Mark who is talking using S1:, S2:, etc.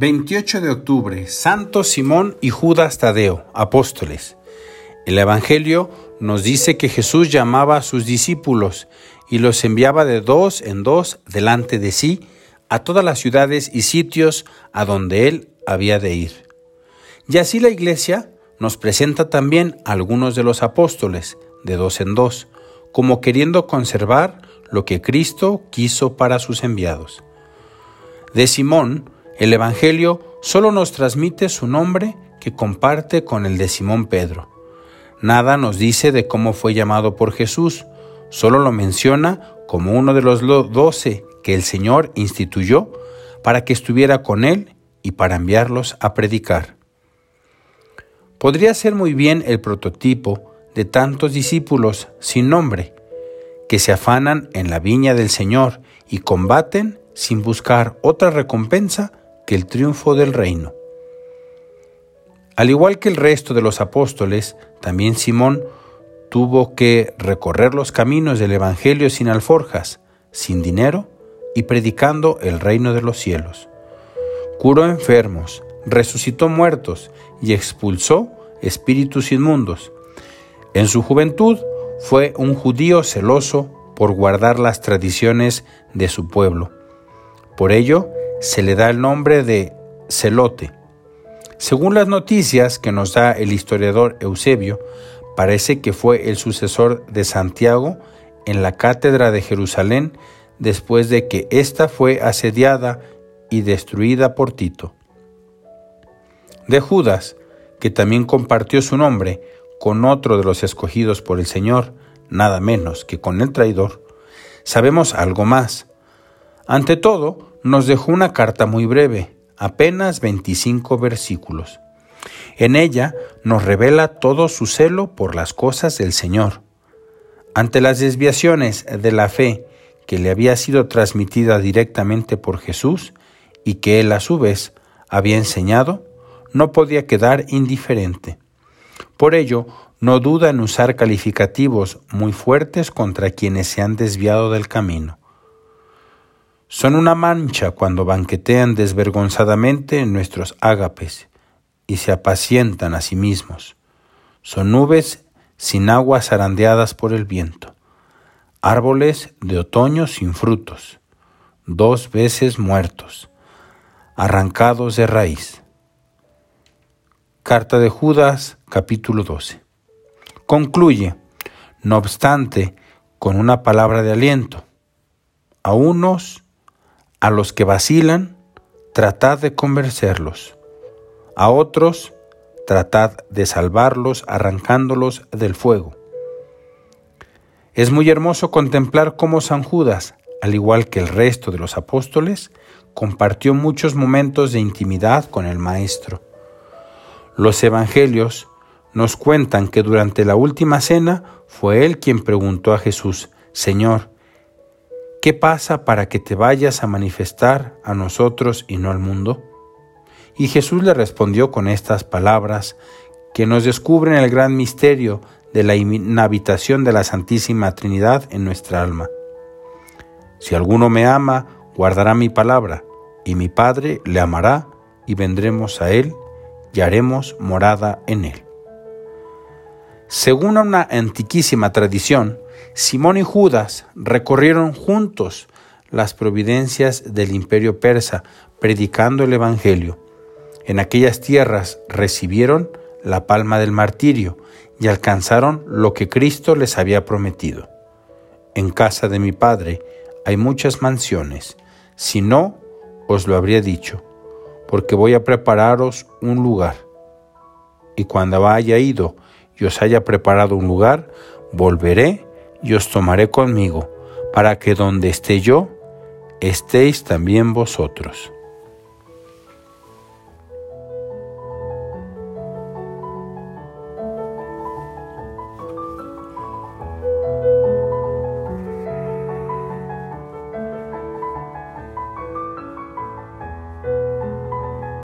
S1: 28 de octubre, Santo Simón y Judas Tadeo, apóstoles. El Evangelio nos dice que Jesús llamaba a sus discípulos y los enviaba de dos en dos delante de sí a todas las ciudades y sitios a donde él había de ir. Y así la iglesia nos presenta también a algunos de los apóstoles, de dos en dos, como queriendo conservar lo que Cristo quiso para sus enviados. De Simón, el Evangelio solo nos transmite su nombre que comparte con el de Simón Pedro. Nada nos dice de cómo fue llamado por Jesús, solo lo menciona como uno de los doce que el Señor instituyó para que estuviera con él y para enviarlos a predicar. Podría ser muy bien el prototipo de tantos discípulos sin nombre, que se afanan en la viña del Señor y combaten sin buscar otra recompensa que el triunfo del reino. Al igual que el resto de los apóstoles, también Simón tuvo que recorrer los caminos del Evangelio sin alforjas, sin dinero y predicando el reino de los cielos. Curó enfermos, resucitó muertos y expulsó espíritus inmundos. En su juventud fue un judío celoso por guardar las tradiciones de su pueblo. Por ello, se le da el nombre de celote. Según las noticias que nos da el historiador Eusebio, parece que fue el sucesor de Santiago en la cátedra de Jerusalén después de que ésta fue asediada y destruida por Tito. De Judas, que también compartió su nombre con otro de los escogidos por el Señor, nada menos que con el traidor, sabemos algo más. Ante todo, nos dejó una carta muy breve, apenas 25 versículos. En ella nos revela todo su celo por las cosas del Señor. Ante las desviaciones de la fe que le había sido transmitida directamente por Jesús y que él a su vez había enseñado, no podía quedar indiferente. Por ello, no duda en usar calificativos muy fuertes contra quienes se han desviado del camino. Son una mancha cuando banquetean desvergonzadamente en nuestros ágapes y se apacientan a sí mismos. Son nubes sin aguas zarandeadas por el viento, árboles de otoño sin frutos, dos veces muertos, arrancados de raíz. Carta de Judas, capítulo 12. Concluye, no obstante, con una palabra de aliento. A unos a los que vacilan, tratad de convencerlos. A otros, tratad de salvarlos arrancándolos del fuego. Es muy hermoso contemplar cómo San Judas, al igual que el resto de los apóstoles, compartió muchos momentos de intimidad con el Maestro. Los evangelios nos cuentan que durante la última cena fue él quien preguntó a Jesús, Señor, ¿Qué pasa para que te vayas a manifestar a nosotros y no al mundo? Y Jesús le respondió con estas palabras que nos descubren el gran misterio de la inhabitación de la Santísima Trinidad en nuestra alma. Si alguno me ama, guardará mi palabra, y mi Padre le amará, y vendremos a él, y haremos morada en él. Según una antiquísima tradición, Simón y Judas recorrieron juntos las providencias del imperio persa, predicando el Evangelio. En aquellas tierras recibieron la palma del martirio y alcanzaron lo que Cristo les había prometido. En casa de mi Padre hay muchas mansiones, si no, os lo habría dicho, porque voy a prepararos un lugar. Y cuando haya ido y os haya preparado un lugar, volveré y os tomaré conmigo, para que donde esté yo, estéis también vosotros.